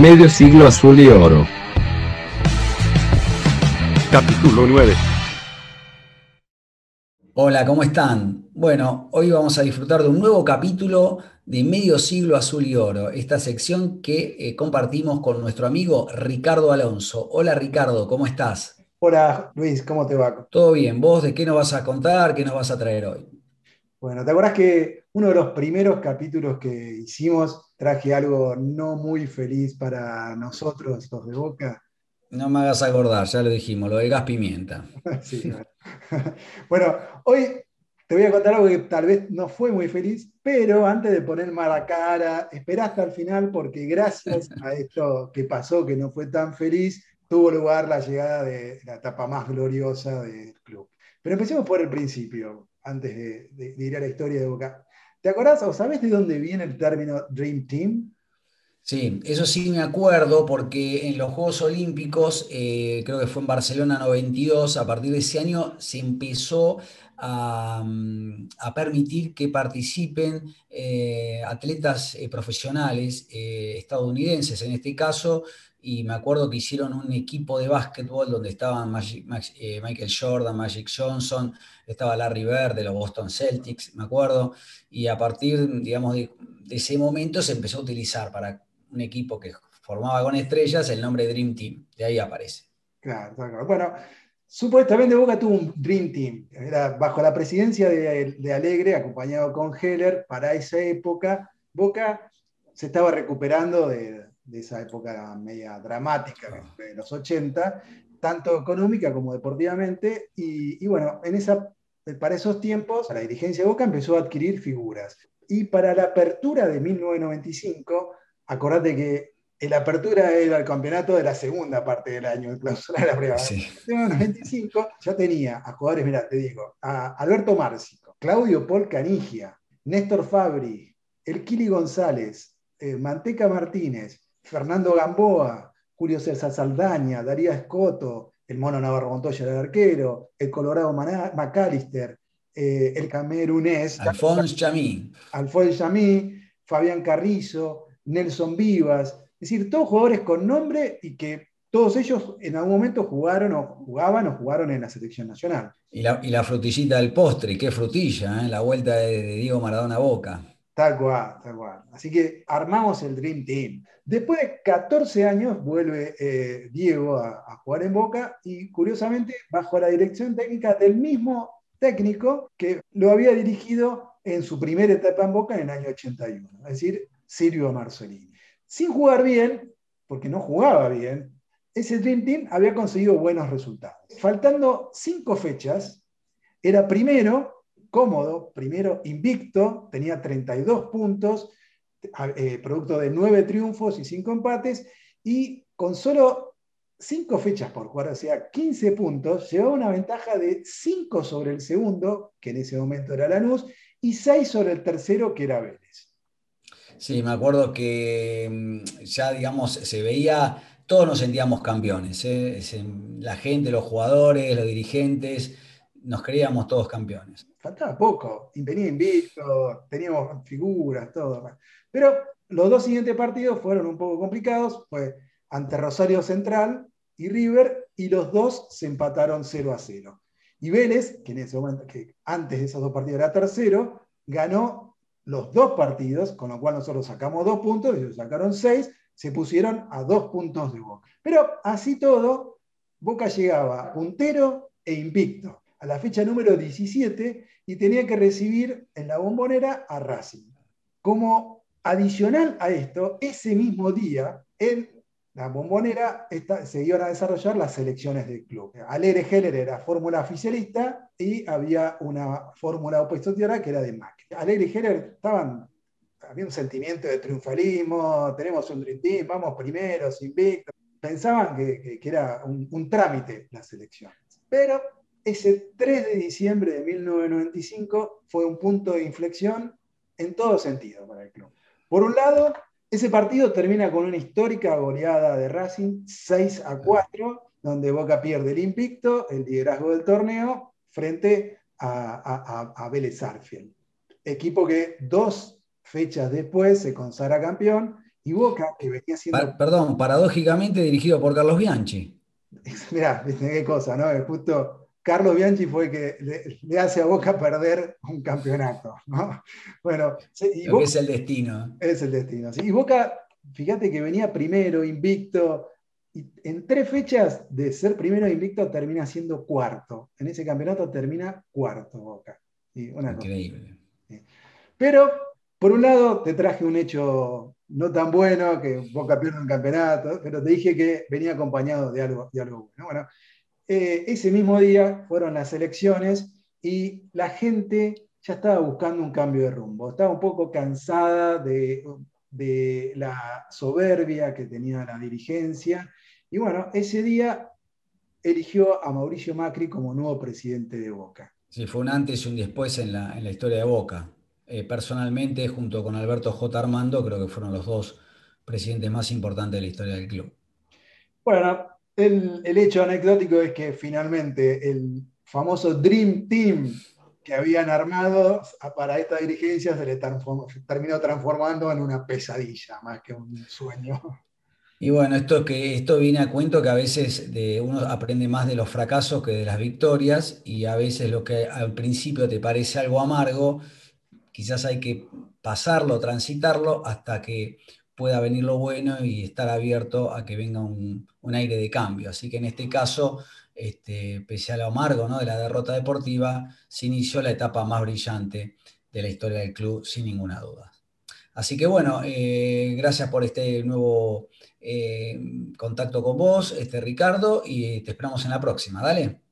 Medio siglo azul y oro. Capítulo 9. Hola, ¿cómo están? Bueno, hoy vamos a disfrutar de un nuevo capítulo de Medio Siglo Azul y Oro, esta sección que eh, compartimos con nuestro amigo Ricardo Alonso. Hola Ricardo, ¿cómo estás? Hola Luis, ¿cómo te va? Todo bien, ¿vos de qué nos vas a contar, qué nos vas a traer hoy? Bueno, ¿te acordás que uno de los primeros capítulos que hicimos traje algo no muy feliz para nosotros, los de Boca? No me hagas acordar, ya lo dijimos, lo del gas pimienta. Sí, bueno. bueno, hoy te voy a contar algo que tal vez no fue muy feliz, pero antes de poner mala cara, espera hasta el final porque gracias a esto que pasó, que no fue tan feliz, tuvo lugar la llegada de la etapa más gloriosa del club. Pero empecemos por el principio, antes de, de- de ir a la historia de Boca. ¿Te acordás o sabes de dónde viene el término Dream Team? Sí, eso sí me acuerdo porque en los Juegos Olímpicos, eh, creo que fue en Barcelona 92, a partir de ese año se empezó a, mm, permitir que participen eh, atletas eh, profesionales estadounidenses en este caso, y me acuerdo que hicieron un equipo de básquetbol donde estaban eh, Michael Jordan, Magic Johnson, estaba Larry Bird de los Boston Celtics, me acuerdo, y a partir, digamos, de, ese momento se empezó a utilizar para un equipo que formaba con estrellas el nombre Dream Team, de ahí aparece. Claro, cual. Bueno, supuestamente Boca tuvo un Dream Team. Era bajo la presidencia de, de Alegre, acompañado con Heller, para esa época, Boca se estaba recuperando de, de esa época media dramática fue de los 80, tanto económica como deportivamente. Y, y bueno, en esa, para esos tiempos, la dirigencia de Boca empezó a adquirir figuras. Y para la apertura de 1995, acordate que el apertura era el campeonato de la segunda parte del año, el clausura de la primera. Sí. En el 95 ya tenía a jugadores, mira, te digo, a Alberto Márcico, Claudio Paul Canigia, Néstor Fabri, El Kili González, eh, Manteca Martínez, Fernando Gamboa, Julio César Saldaña, Darío Escoto, el Mono Navarro Montoya del arquero, el Colorado Maná- McAllister, eh, el camerunés, Alphonse Chamí. Alfonso Yamí, Fabián Carrizo, Nelson Vivas, es decir, todos jugadores con nombre y que todos ellos en algún momento jugaron o jugaban o jugaron en la selección nacional. Y la, y la frutillita del postre, qué frutilla, ¿eh? la vuelta de, de Diego Maradona a Boca. Tal cual, tal cual. Así que armamos el Dream Team. Después de 14 años vuelve eh, Diego a, jugar en Boca y curiosamente bajo la dirección técnica del mismo técnico que lo había dirigido en su primera etapa en Boca en el año 81, es decir, Silvio Marzolini. Sin jugar bien, porque no jugaba bien, ese Dream Team había conseguido buenos resultados. Faltando cinco fechas, era primero, cómodo, primero invicto, tenía 32 puntos, eh, producto de nueve triunfos y cinco empates, y con solo cinco fechas por jugar, o sea, 15 puntos, llevaba una ventaja de 5 sobre el segundo, que en ese momento era Lanús, y 6 sobre el tercero, que era Vélez. Sí, me acuerdo que mm, ya, digamos, se veía, todos nos sentíamos campeones, ¿eh? Se- La gente, los jugadores, los dirigentes, nos creíamos todos campeones. faltaba poco, venía invicto, teníamos figuras, todo. Pero los dos siguientes partidos fueron un poco complicados, fue ante Rosario Central y River, y los dos se empataron 0 a 0. Y Vélez, que en ese momento, que antes de esos dos partidos era tercero, ganó los dos partidos, con lo cual nosotros sacamos dos puntos, ellos sacaron seis, se pusieron a dos puntos de Boca. Pero así todo, Boca llegaba puntero e invicto a la fecha número 17 y tenía que recibir en la bombonera a Racing. Como adicional a esto, ese mismo día, en la bombonera se iban a desarrollar las selecciones del club. Alegre Heller era fórmula oficialista y había una fórmula tierra que era de Macri. Alegre y Heller estaban, había un sentimiento de triunfalismo, tenemos un Dream Team, vamos primeros, invictos. Pensaban que, que- era un, un trámite las elecciones. Pero ese 3 de diciembre de 1995 fue un punto de inflexión en todo sentido para el club. Por un lado, ese partido termina con una histórica goleada de Racing, 6 a 4, donde Boca pierde el invicto, el liderazgo del torneo, frente a, a, a, Vélez Arfield. Equipo que dos fechas después se consagra campeón Y Boca, que venía siendo. perdón, paradójicamente dirigido por Carlos Bianchi. Mirá, qué cosa, ¿no? Justo Carlos Bianchi fue el que le, hace a Boca perder un campeonato, ¿no? Bueno, y es el destino. Es el destino. Y Boca, fíjate que venía primero, invicto, y en tres fechas de ser primero invicto termina siendo cuarto. En ese campeonato termina cuarto Boca. Increíble. Pero, por un lado, te traje un hecho no tan bueno, que Boca pierde un campeonato, pero te dije que venía acompañado de algo, de algo bueno. Bueno, eh, ese mismo día fueron las elecciones y la gente ya estaba buscando un cambio de rumbo. Estaba un poco cansada de, de la soberbia que tenía la dirigencia y bueno, ese día eligió a Mauricio Macri como nuevo presidente de Boca. Sí, fue un antes y un después en la, historia de Boca. Eh, personalmente, junto con Alberto J. Armando, creo que fueron los dos presidentes más importantes de la historia del club. Bueno, el, hecho anecdótico es que finalmente el famoso Dream Team que habían armado para esta dirigencia se le terminó transformando en una pesadilla más que un sueño. Y bueno, esto, que, esto viene a cuento que a veces de, uno aprende más de los fracasos que de las victorias y a veces lo que al principio te parece algo amargo, quizás hay que pasarlo, transitarlo hasta que pueda venir lo bueno y estar abierto a que venga un, aire de cambio. Así que en este caso, este, pese a amargo ¿no? de la derrota deportiva, se inició la etapa más brillante de la historia del club, sin ninguna duda. Así que bueno, eh, gracias por este nuevo eh, contacto con vos, este Ricardo, y te esperamos en la próxima. Dale.